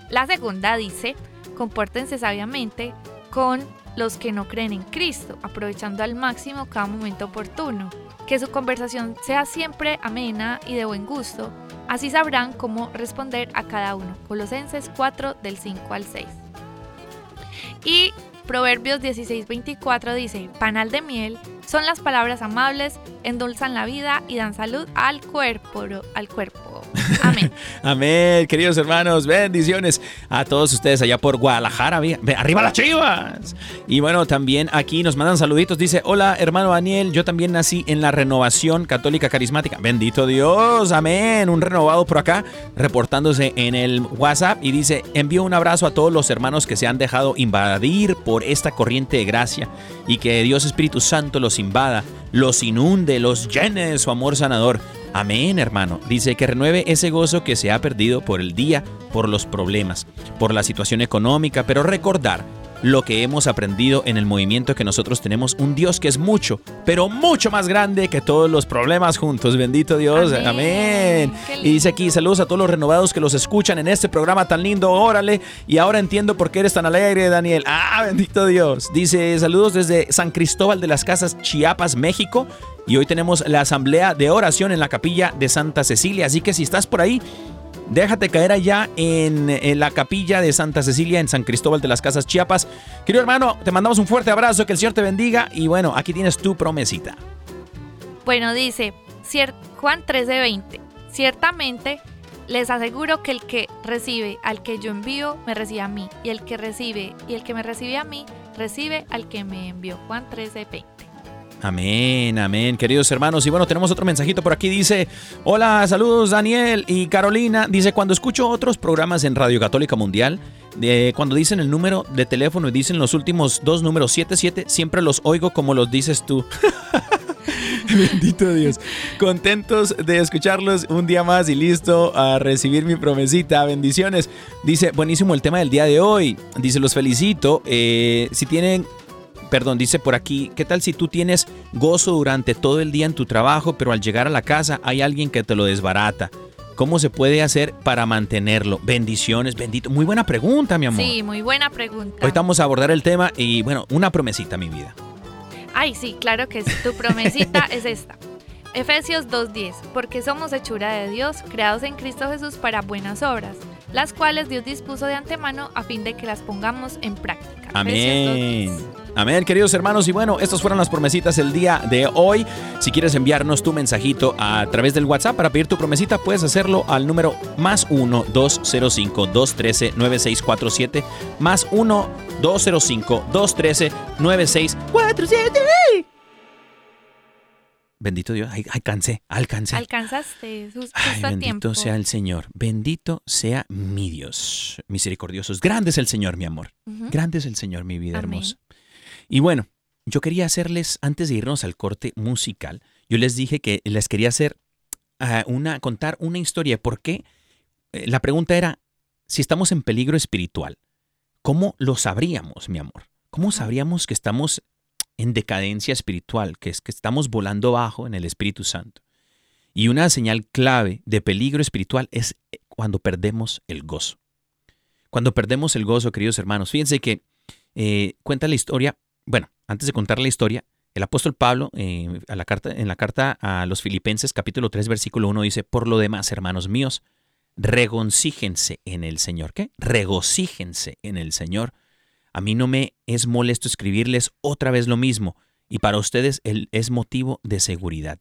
La segunda dice, compórtense sabiamente con los que no creen en Cristo, aprovechando al máximo cada momento oportuno. Que su conversación sea siempre amena y de buen gusto, así sabrán cómo responder a cada uno. Colosenses 4 del 5 al 6. Y Proverbios 16:24 dice, panal de miel son las palabras amables, endulzan la vida y dan salud al cuerpo, al cuerpo. Amén. Amén, queridos hermanos, bendiciones a todos ustedes allá por Guadalajara. Arriba las chivas. Y bueno, también aquí nos mandan saluditos. Dice, hola hermano Daniel, yo también nací en la renovación católica carismática. Bendito Dios, amén. Un renovado por acá, reportándose en el WhatsApp y dice, envío un abrazo a todos los hermanos que se han dejado invadir por esta corriente de gracia y que Dios Espíritu Santo los invada, los inunde, los llene de su amor sanador. Amén, hermano. Dice que renueve ese gozo que se ha perdido por el día, por los problemas, por la situación económica, pero recordar lo que hemos aprendido en el movimiento que nosotros tenemos un Dios que es mucho, pero mucho más grande que todos los problemas juntos. Bendito Dios. Amén. Y dice aquí, saludos a todos los renovados que los escuchan en este programa tan lindo. Órale. Y ahora entiendo por qué eres tan alegre, Daniel. Ah, bendito Dios. Dice, saludos desde San Cristóbal de las Casas, Chiapas, México. Y hoy tenemos la asamblea de oración en la capilla de Santa Cecilia. Así que si estás por ahí, déjate caer allá en, la capilla de Santa Cecilia en San Cristóbal de las Casas, Chiapas. Querido hermano, te mandamos un fuerte abrazo, que el Señor te bendiga. Y bueno, aquí tienes tu promesita. Bueno, dice Juan 13:20, ciertamente les aseguro que el que recibe al que yo envío, me recibe a mí, y el que recibe y el que me recibe a mí, recibe al que me envió. Juan 13:20. Amén, amén, queridos hermanos. Y bueno, tenemos otro mensajito por aquí. Dice, hola, saludos Daniel y Carolina. Dice, cuando escucho otros programas en Radio Católica Mundial, cuando dicen el número de teléfono y dicen los últimos dos números 77, siempre los oigo como los dices tú. Bendito Dios. Contentos de escucharlos un día más y listo a recibir mi promesita. Bendiciones. Dice, buenísimo el tema del día de hoy. Dice, los felicito. Eh, si tienen Perdón, dice por aquí, ¿qué tal si tú tienes gozo durante todo el día en tu trabajo, pero al llegar a la casa hay alguien que te lo desbarata? ¿Cómo se puede hacer para mantenerlo? Bendiciones, bendito. Muy buena pregunta, mi amor. Sí, muy buena pregunta. Ahorita vamos a abordar el tema y bueno, una promesita, mi vida. Ay, sí, claro que sí. Tu promesita es esta. Efesios 2.10, porque somos hechura de Dios, creados en Cristo Jesús para buenas obras, las cuales Dios dispuso de antemano a fin de que las pongamos en práctica. Amén. Efesios 2:10. Amén, queridos hermanos. Y bueno, estas fueron las promesitas el día de hoy. Si quieres enviarnos tu mensajito a través del WhatsApp para pedir tu promesita, puedes hacerlo al número más 1-205-213-9647. Más 1-205-213-9647. Bendito Dios. Ay, alcancé, alcancé. Alcanzaste justo Ay, bendito tiempo. sea el Señor. Bendito sea mi Dios. Misericordiosos. Grande es el Señor, mi amor. Grande es el Señor, mi vida Amén. hermosa. Y bueno, yo quería hacerles, antes de irnos al corte musical, yo les dije que les quería hacer ah, una, contar una historia. ¿Por qué? Eh, la pregunta era, si estamos en peligro espiritual, ¿cómo lo sabríamos, mi amor? ¿Cómo sabríamos que estamos en decadencia espiritual, que es que estamos volando bajo en el Espíritu Santo? Y una señal clave de peligro espiritual es eh, cuando perdemos el gozo. Cuando perdemos el gozo, queridos hermanos, fíjense que eh, cuenta la historia, bueno, antes de contar la historia, El apóstol Pablo, eh, a la carta, en la carta a los Filipenses, capítulo 3, versículo 1, dice, por lo demás, hermanos míos, regocíjense en el Señor. ¿Qué? Regocíjense en el Señor. A mí no me es molesto escribirles otra vez lo mismo, y para ustedes es motivo de seguridad.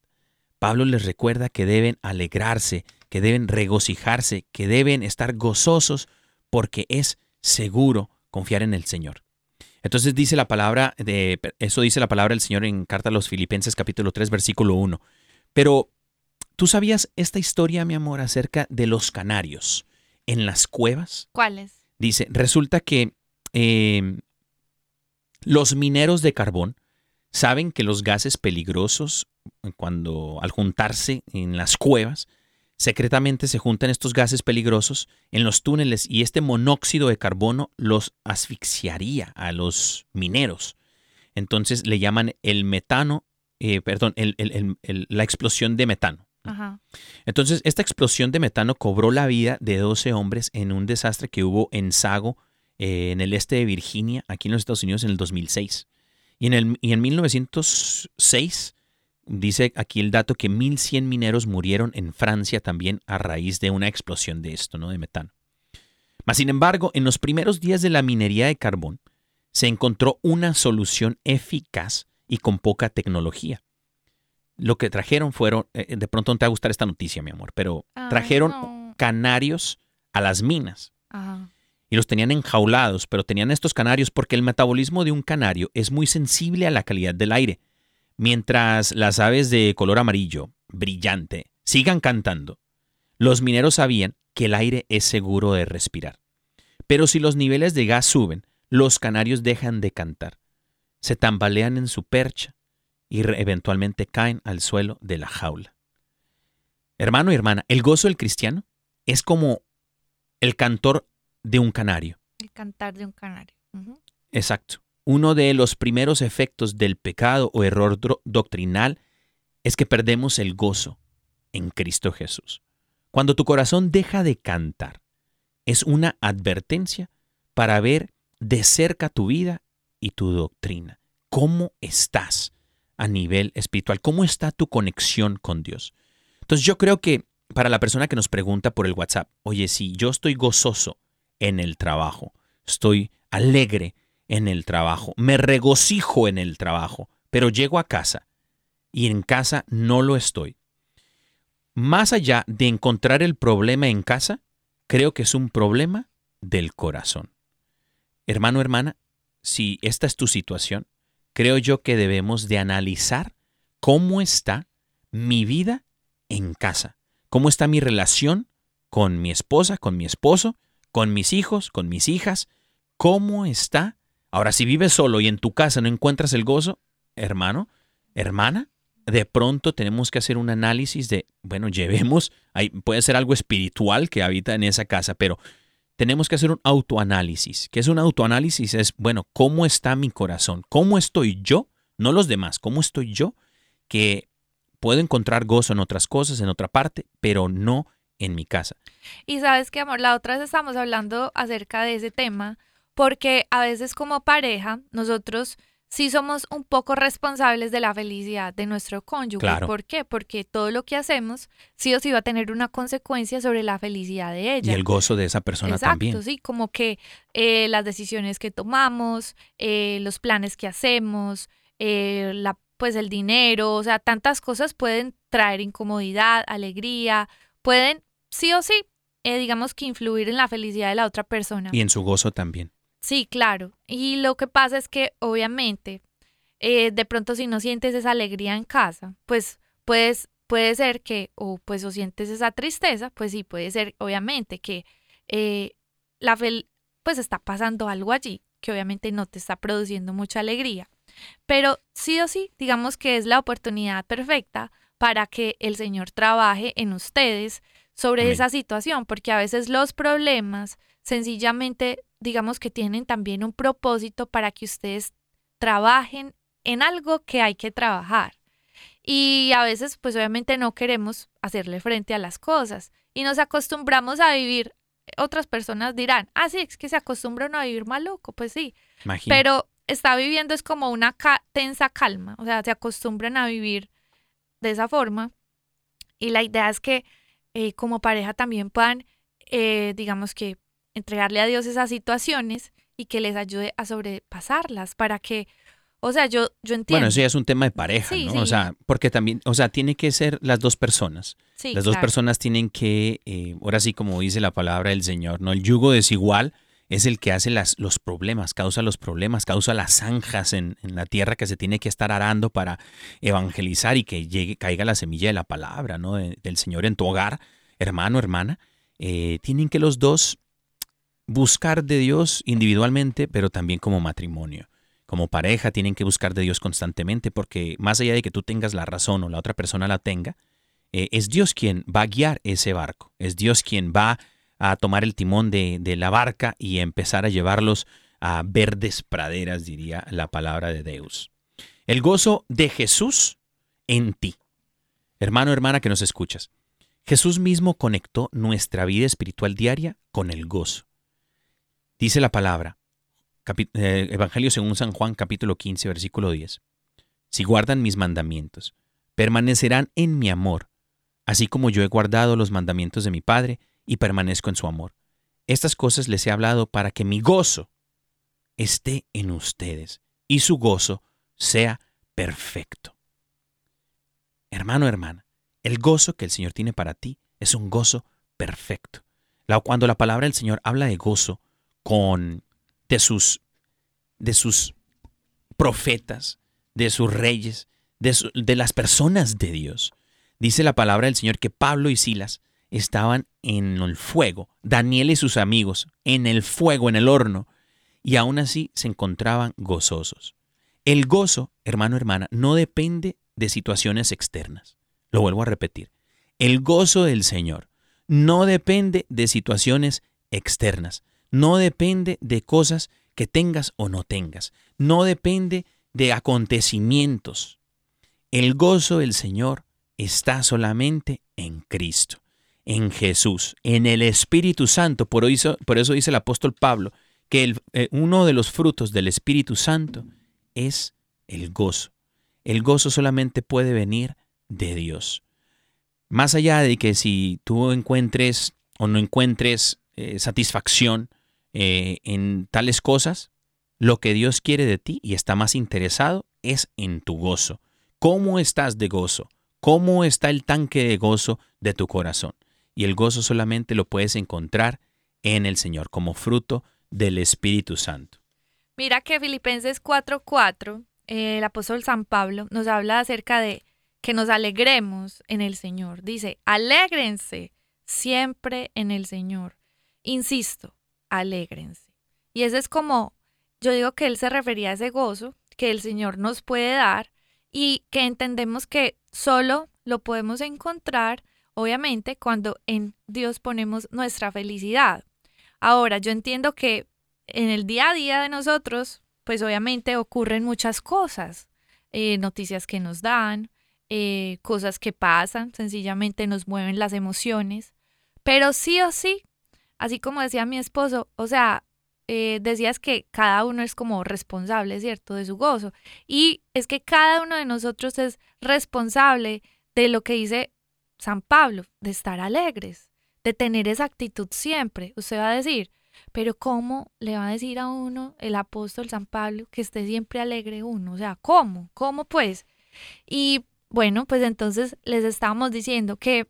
Pablo les recuerda que deben alegrarse, que deben regocijarse, que deben estar gozosos, porque es seguro confiar en el Señor. Entonces dice la palabra de eso dice la palabra del Señor en carta a los Filipenses capítulo 3 versículo 1. Pero ¿tú sabías esta historia, mi amor, acerca de los canarios en las cuevas? ¿Cuáles? Dice, resulta que eh, los mineros de carbón saben que los gases peligrosos, cuando al juntarse en las cuevas, secretamente se juntan estos gases peligrosos en los túneles y este monóxido de carbono los asfixiaría a los mineros. Entonces le llaman el metano, eh, perdón, el- el- el- el- la explosión de metano. Ajá. Entonces, esta explosión de metano cobró la vida de 12 hombres en un desastre que hubo en Sago, eh, en el este de Virginia, aquí en los Estados Unidos, en el 2006. Y en, el, y en 1906, dice aquí el dato que 1.100 mineros murieron en Francia también a raíz de una explosión de esto, ¿no? De metano. Mas, sin embargo, en los primeros días de la minería de carbón, se encontró una solución eficaz y con poca tecnología lo que trajeron fueron, eh, de pronto no te va a gustar esta noticia, mi amor, pero Ay, trajeron no. canarios a las minas Ajá. Y los tenían enjaulados, pero tenían estos canarios porque el metabolismo de un canario es muy sensible a la calidad del aire. Mientras las aves de color amarillo, brillante, sigan cantando, los mineros sabían que el aire es seguro de respirar. Pero si los niveles de gas suben, los canarios dejan de cantar, se tambalean en su percha y eventualmente caen al suelo de la jaula. Hermano y hermana, el gozo del cristiano es como el cantor de un canario. El cantar de un canario. Exacto. Uno de los primeros efectos del pecado o error doctrinal es que perdemos el gozo en Cristo Jesús. Cuando tu corazón deja de cantar, es una advertencia para ver de cerca tu vida y tu doctrina. ¿Cómo estás a nivel espiritual? ¿Cómo está tu conexión con Dios? Entonces yo creo que para la persona que nos pregunta por el WhatsApp, oye, si yo estoy gozoso en el trabajo, estoy alegre en el trabajo, me regocijo en el trabajo, pero llego a casa y en casa no lo estoy. Más allá de encontrar el problema en casa, creo que es un problema del corazón. Hermano, hermana, si esta es tu situación, creo yo que debemos de analizar cómo está mi vida en casa, cómo está mi relación con mi esposa, con mi esposo, con mis hijos, con mis hijas, cómo está. Ahora, si vives solo y en tu casa no encuentras el gozo, hermano, hermana, de pronto tenemos que hacer un análisis de, bueno, llevemos, ahí puede ser algo espiritual que habita en esa casa, pero tenemos que hacer un autoanálisis. ¿Qué es un autoanálisis? Es, bueno, ¿cómo está mi corazón? ¿Cómo estoy yo? No los demás, ¿cómo estoy yo? Que puedo encontrar gozo en otras cosas, en otra parte, pero no en mi casa. Y sabes que, amor, la otra vez estamos hablando acerca de ese tema, porque a veces como pareja, nosotros sí somos un poco responsables de la felicidad de nuestro cónyuge. Claro. ¿Por qué? Porque todo lo que hacemos sí o sí va a tener una consecuencia sobre la felicidad de ella. Y el gozo de esa persona Exacto, también. sí, como que eh, las decisiones que tomamos, eh, los planes que hacemos, eh, la, pues el dinero, o sea, tantas cosas pueden traer incomodidad, alegría, pueden sí o sí, eh, digamos que influir en la felicidad de la otra persona. Y en su gozo también. Sí, claro. Y lo que pasa es que obviamente, eh, de pronto si no sientes esa alegría en casa, pues puedes, puede ser que, o pues o sientes esa tristeza, pues sí, puede ser obviamente que eh, la fel pues está pasando algo allí que obviamente no te está produciendo mucha alegría. Pero sí o sí, digamos que es la oportunidad perfecta para que el Señor trabaje en ustedes sobre Amén. esa situación, porque a veces los problemas sencillamente, digamos que tienen también un propósito para que ustedes trabajen en algo que hay que trabajar. Y a veces, pues obviamente no queremos hacerle frente a las cosas y nos acostumbramos a vivir. Otras personas dirán, ah, sí, es que se acostumbran a vivir maluco, pues sí, Imagínate. pero está viviendo es como una ca- tensa calma, o sea, se acostumbran a vivir de esa forma. Y la idea es que eh, como pareja también puedan, eh, digamos que, entregarle a Dios esas situaciones y que les ayude a sobrepasarlas para que, o sea, yo, yo entiendo. Bueno, eso ya es un tema de pareja, Sí, ¿no? sí. O sea, porque también, o sea, tiene que ser las dos personas. Sí, las dos claro. personas tienen que, eh, ahora sí como dice la palabra del Señor, ¿no? El yugo desigual es el que hace las, los problemas, causa los problemas, causa las zanjas en, la tierra que se tiene que estar arando para evangelizar y que llegue, caiga la semilla de la palabra, ¿no? De- del Señor en tu hogar, hermano, hermana. Eh, tienen que los dos buscar de Dios individualmente, pero también como matrimonio. Como pareja tienen que buscar de Dios constantemente porque más allá de que tú tengas la razón o la otra persona la tenga, eh, es Dios quien va a guiar ese barco, es Dios quien va a tomar el timón de, de la barca y empezar a llevarlos a verdes praderas, diría la palabra de Deus. El gozo de Jesús en ti. Hermano, hermana que nos escuchas, Jesús mismo conectó nuestra vida espiritual diaria con el gozo. Dice la palabra, eh, Evangelio según San Juan capítulo 15, versículo 10. Si guardan mis mandamientos, permanecerán en mi amor, así como yo he guardado los mandamientos de mi Padre y permanezco en su amor. Estas cosas les he hablado para que mi gozo esté en ustedes y su gozo sea perfecto. Hermano, hermana, el gozo que el Señor tiene para ti es un gozo perfecto. Cuando la palabra del Señor habla de gozo con de sus de sus profetas, de sus reyes, de, de las personas de Dios. Dice la palabra del Señor que Pablo y Silas estaban en el fuego, Daniel y sus amigos en el fuego, en el horno, y aún así se encontraban gozosos. El gozo, hermano, hermana, no depende de situaciones externas. Lo vuelvo a repetir. El gozo del Señor no depende de situaciones externas. No depende de cosas que tengas o no tengas. No depende de acontecimientos. El gozo del Señor está solamente en Cristo, en Jesús, en el Espíritu Santo. Por eso, dice el apóstol Pablo que eh, uno de los frutos del Espíritu Santo es el gozo. El gozo solamente puede venir de Dios. Más allá de que si tú encuentres o no encuentres eh, satisfacción eh, en tales cosas, lo que Dios quiere de ti y está más interesado es en tu gozo. ¿Cómo estás de gozo? ¿Cómo está el tanque de gozo de tu corazón? Y el gozo solamente lo puedes encontrar en el Señor como fruto del Espíritu Santo. Mira que Filipenses 4:4, eh, el apóstol San Pablo nos habla acerca de que nos alegremos en el Señor. Dice, alégrense siempre en el Señor. Insisto, alégrense. Y ese es como, yo digo que él se refería a ese gozo que el Señor nos puede dar y que entendemos que solo lo podemos encontrar, obviamente, cuando en Dios ponemos nuestra felicidad. Ahora, yo entiendo que en el día a día de nosotros, pues obviamente ocurren muchas cosas, eh, noticias que nos dan, eh, cosas que pasan, sencillamente nos mueven las emociones, pero sí o sí, así como decía mi esposo, o sea, eh, decías que cada uno es como responsable, ¿cierto?, de su gozo. Y es que cada uno de nosotros es responsable de lo que dice San Pablo, de estar alegres, de tener esa actitud siempre. Usted va a decir, pero ¿cómo le va a decir a uno el apóstol San Pablo que esté siempre alegre uno? O sea, ¿cómo? ¿Cómo pues? Y bueno, pues entonces les estábamos diciendo que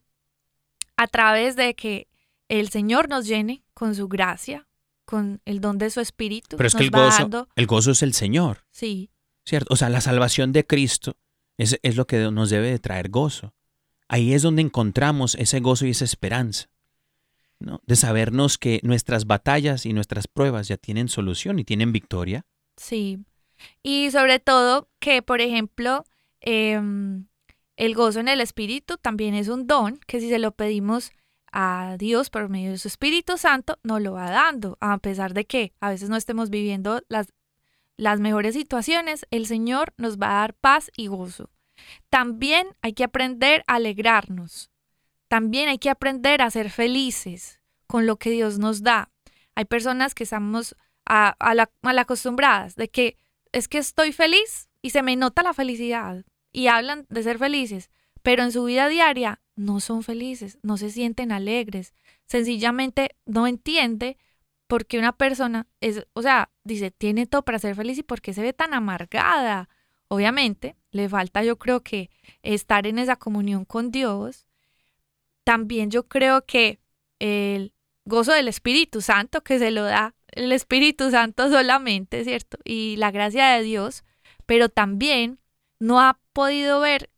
a través de que el Señor nos llene con su gracia, con el don de su espíritu, Pero es que el gozo, dando, el gozo es el Señor, sí, ¿cierto? O sea, la salvación de Cristo es, es lo que nos debe de traer gozo. Ahí es donde encontramos ese gozo y esa esperanza, ¿no? De sabernos que nuestras batallas y nuestras pruebas ya tienen solución y tienen victoria. Sí. Y sobre todo que, por ejemplo, em, el gozo en el Espíritu también es un don que si se lo pedimos a Dios por medio de su Espíritu Santo, nos lo va dando. A pesar de que a veces no estemos viviendo las, las mejores situaciones, el Señor nos va a dar paz y gozo. También hay que aprender a alegrarnos. También hay que aprender a ser felices con lo que Dios nos da. Hay personas que estamos a, a la, mal acostumbradas de que es que estoy feliz y se me nota la felicidad y hablan de ser felices, pero en su vida diaria no son felices, no se sienten alegres, sencillamente no entiende por qué una persona es, o sea, dice, tiene todo para ser feliz y por qué se ve tan amargada. Obviamente, le falta yo creo que estar en esa comunión con Dios. También yo creo que el gozo del Espíritu Santo que se lo da el Espíritu Santo solamente, ¿cierto? Y la gracia de Dios, pero también no ha podido ver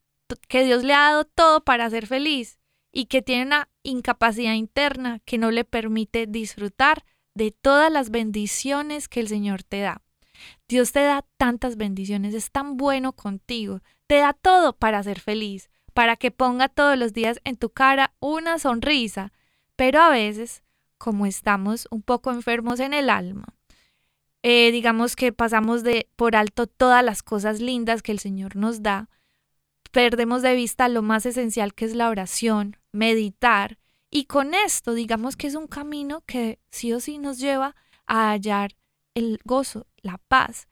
que Dios le ha dado todo para ser feliz y que tiene una incapacidad interna que no le permite disfrutar de todas las bendiciones que el Señor te da. Dios te da tantas bendiciones, es tan bueno contigo, te da todo para ser feliz, para que ponga todos los días en tu cara una sonrisa, pero a veces, como estamos un poco enfermos en el alma, eh, digamos que pasamos de por alto todas las cosas lindas que el Señor nos da, perdemos de vista lo más esencial que es la oración, meditar, y con esto digamos que es un camino que sí o sí nos lleva a hallar el gozo, la paz,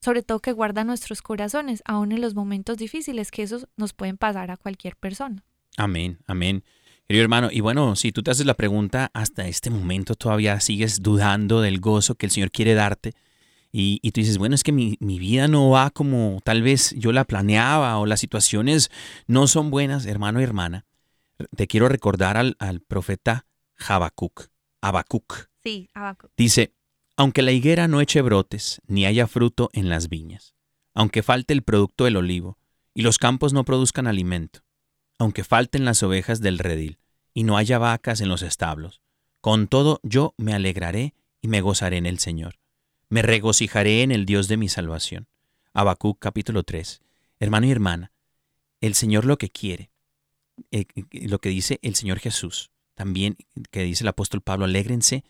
sobre todo que guarda nuestros corazones, aún en los momentos difíciles, que esos nos pueden pasar a cualquier persona. Amén, amén. Querido hermano, y bueno, si tú te haces la pregunta, hasta este momento todavía sigues dudando del gozo que el Señor quiere darte, y, tú dices, bueno, es que mi, vida no va como tal vez yo la planeaba o las situaciones no son buenas, hermano y hermana. Te quiero recordar al, al profeta Habacuc. Habacuc. Sí, Habacuc. Dice, aunque la higuera no eche brotes, ni haya fruto en las viñas, aunque falte el producto del olivo, y los campos no produzcan alimento, aunque falten las ovejas del redil, y no haya vacas en los establos, con todo yo me alegraré y me gozaré en el Señor me regocijaré en el Dios de mi salvación. Habacuc capítulo 3. Hermano y hermana, el Señor lo que quiere, eh, eh, lo que dice el Señor Jesús, también que dice el apóstol Pablo, alégrense,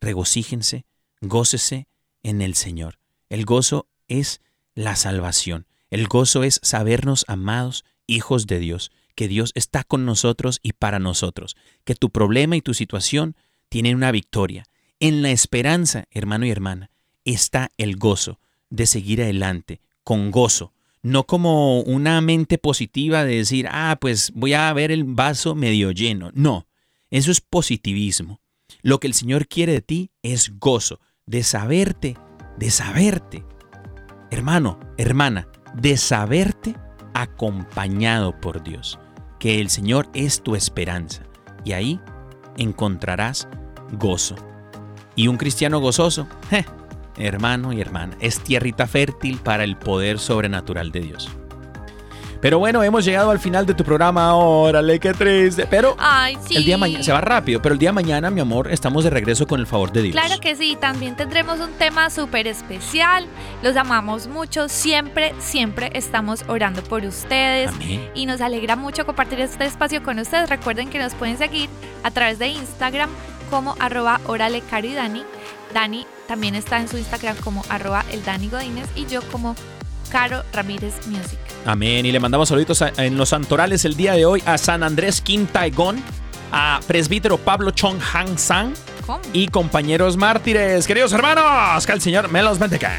regocíjense, gócese en el Señor. El gozo es la salvación. El gozo es sabernos amados, hijos de Dios, que Dios está con nosotros y para nosotros, que tu problema y tu situación tienen una victoria. En la esperanza, hermano y hermana, está el gozo de seguir adelante, con gozo, no como una mente positiva de decir, ah, pues voy a ver el vaso medio lleno. No, eso es positivismo. Lo que el Señor quiere de ti es gozo, de saberte, de saberte. Hermano, hermana, de saberte acompañado por Dios, que el Señor es tu esperanza y ahí encontrarás gozo. Y un cristiano gozoso, hermano y hermana. Es tierrita fértil para el poder sobrenatural de Dios. Pero bueno, hemos llegado al final de tu programa. Órale, qué triste. Pero el día mañana se va rápido, pero el día mañana, mi amor, estamos de regreso con el favor de Dios. Claro que sí, también tendremos un tema súper especial. Los amamos mucho. Siempre, siempre estamos orando por ustedes. Y nos alegra mucho compartir este espacio con ustedes. Recuerden que nos pueden seguir a través de Instagram como arroba orale caridani. Dani también está en su Instagram como arroba el Dani Godínez y yo como Caro Ramírez Music. Amén. Y le mandamos saluditos en los santorales el día de hoy a San Andrés Quintaigón, a presbítero Pablo Chong Hang Sang y compañeros mártires. Queridos hermanos, que el Señor me los bendiga.